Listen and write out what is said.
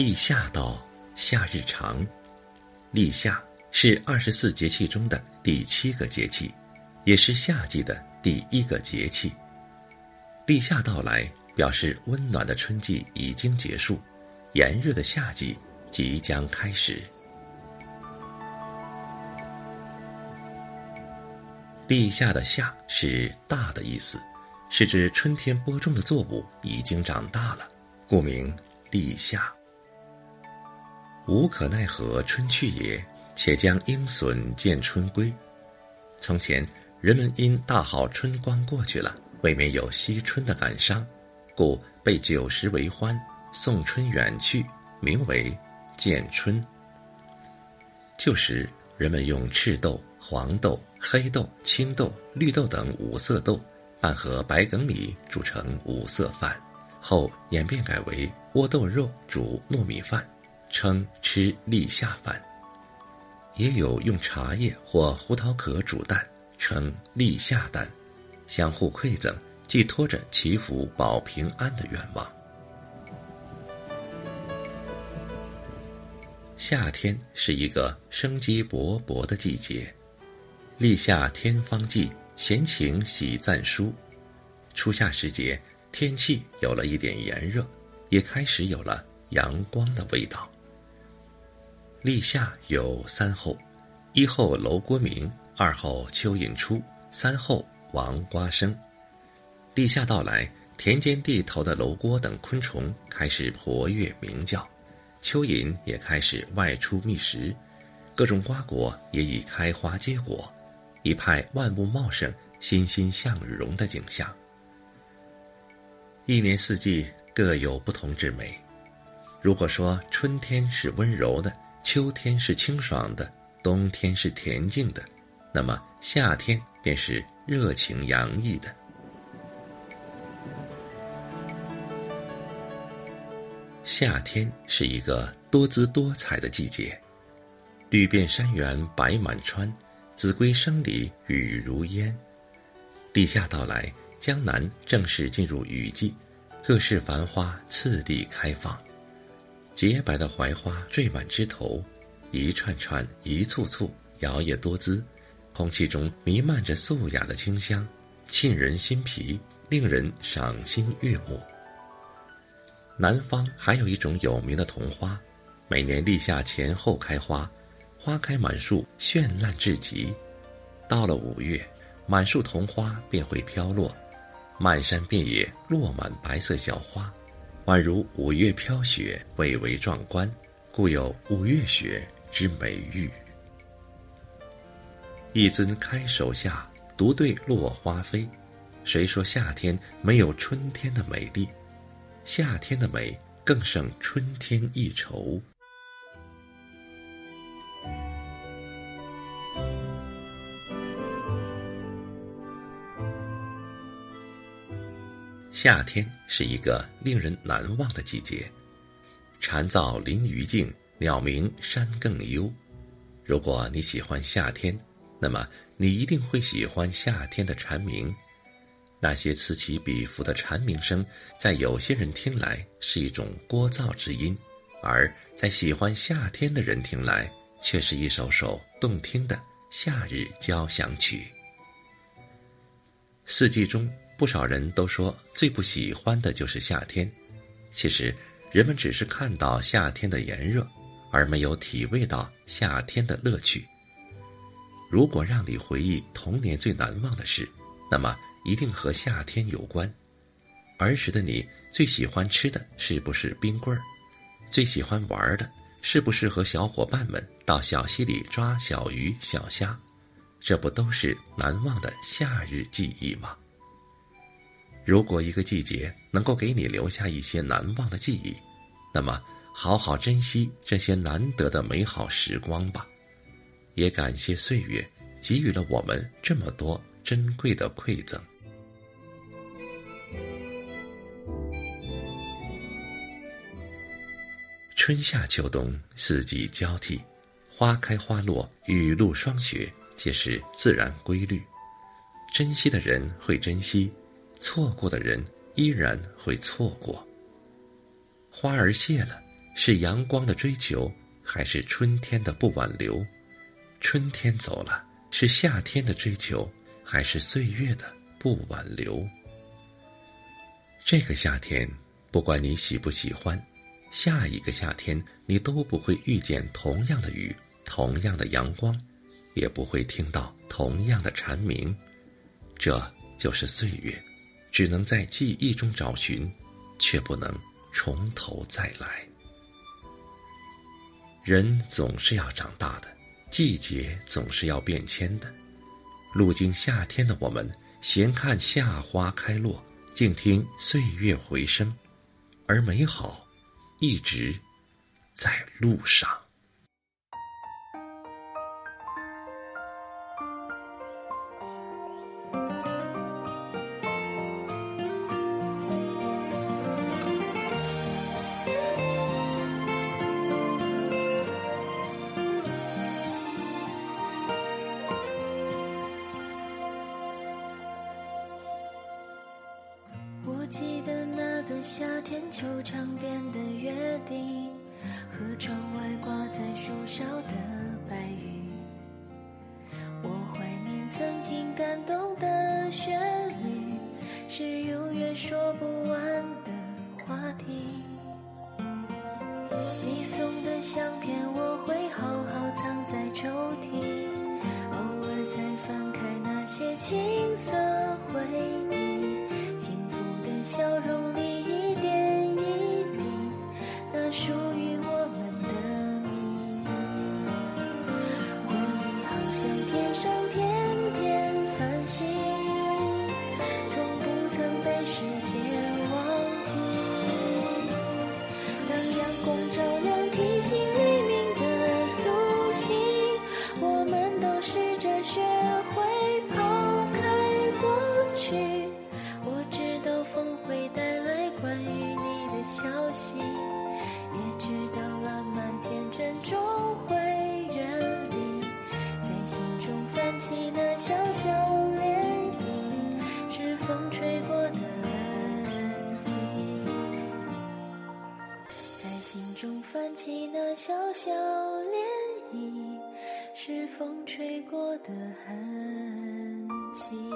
立夏到，夏日长。立夏是二十四节气中的第七个节气，也是夏季的第一个节气。立夏到来，表示温暖的春季已经结束，炎热的夏季即将开始。立夏的夏是大的意思，是指春天播种的作物已经长大了，故名立夏。无可奈何春去也，且将鹰隼见春归。从前人们因大好春光过去了，未免有惜春的感伤，故备酒食为欢，送春远去，名为见春。旧时人们用赤豆、黄豆、黑豆、青豆、绿豆等五色豆拌和白粳米煮成五色饭，后演变改为窝豆肉煮糯米饭。称吃立夏饭，也有用茶叶或胡桃壳煮蛋，称立夏蛋，相互馈赠，寄托着祈福保平安的愿望。夏天是一个生机勃勃的季节，立夏天方霁，闲情喜赞书。初夏时节，天气有了一点炎热，也开始有了阳光的味道。立夏有三候：一候楼郭鸣，二候蚯蚓出，三候王瓜生。立夏到来，田间地头的楼郭等昆虫开始活跃鸣叫，蚯蚓也开始外出觅食，各种瓜果也已开花结果，一派万物茂盛、欣欣向荣的景象。一年四季各有不同之美。如果说春天是温柔的，秋天是清爽的，冬天是恬静的，那么夏天便是热情洋溢的。夏天是一个多姿多彩的季节，绿遍山原白满川，子规声里雨如烟。立夏到来，江南正式进入雨季，各式繁花次第开放。洁白的槐花缀满枝头，一串串、一簇簇，摇曳多姿。空气中弥漫着素雅的清香，沁人心脾，令人赏心悦目。南方还有一种有名的桐花，每年立夏前后开花，花开满树，绚烂至极。到了五月，满树桐花便会飘落，漫山遍野落满白色小花。宛如五月飘雪，蔚为壮观，故有“五月雪”之美誉。一尊开手下，独对落花飞。谁说夏天没有春天的美丽？夏天的美更胜春天一筹。夏天是一个令人难忘的季节，蝉噪林鱼静，鸟鸣山更幽。如果你喜欢夏天，那么你一定会喜欢夏天的蝉鸣。那些此起彼伏的蝉鸣声，在有些人听来是一种聒噪之音，而在喜欢夏天的人听来，却是一首首动听的夏日交响曲。四季中。不少人都说最不喜欢的就是夏天，其实人们只是看到夏天的炎热，而没有体味到夏天的乐趣。如果让你回忆童年最难忘的事，那么一定和夏天有关。儿时的你最喜欢吃的是不是冰棍儿？最喜欢玩的是不是和小伙伴们到小溪里抓小鱼小虾？这不都是难忘的夏日记忆吗？如果一个季节能够给你留下一些难忘的记忆，那么好好珍惜这些难得的美好时光吧。也感谢岁月给予了我们这么多珍贵的馈赠。春夏秋冬四季交替，花开花落，雨露霜雪，皆是自然规律。珍惜的人会珍惜。错过的人依然会错过。花儿谢了，是阳光的追求，还是春天的不挽留？春天走了，是夏天的追求，还是岁月的不挽留？这个夏天，不管你喜不喜欢，下一个夏天你都不会遇见同样的雨，同样的阳光，也不会听到同样的蝉鸣。这就是岁月，只能在记忆中找寻，却不能从头再来。人总是要长大的，季节总是要变迁的。路经夏天的我们，闲看夏花开落，静听岁月回声，而美好一直在路上。夏天，球场边的约定，和窗外挂在树梢的白云。我怀念曾经感动的旋律，是永远说不完的话题。你送的相片，我会好好藏在抽屉，偶尔再翻开那些青涩过的痕迹。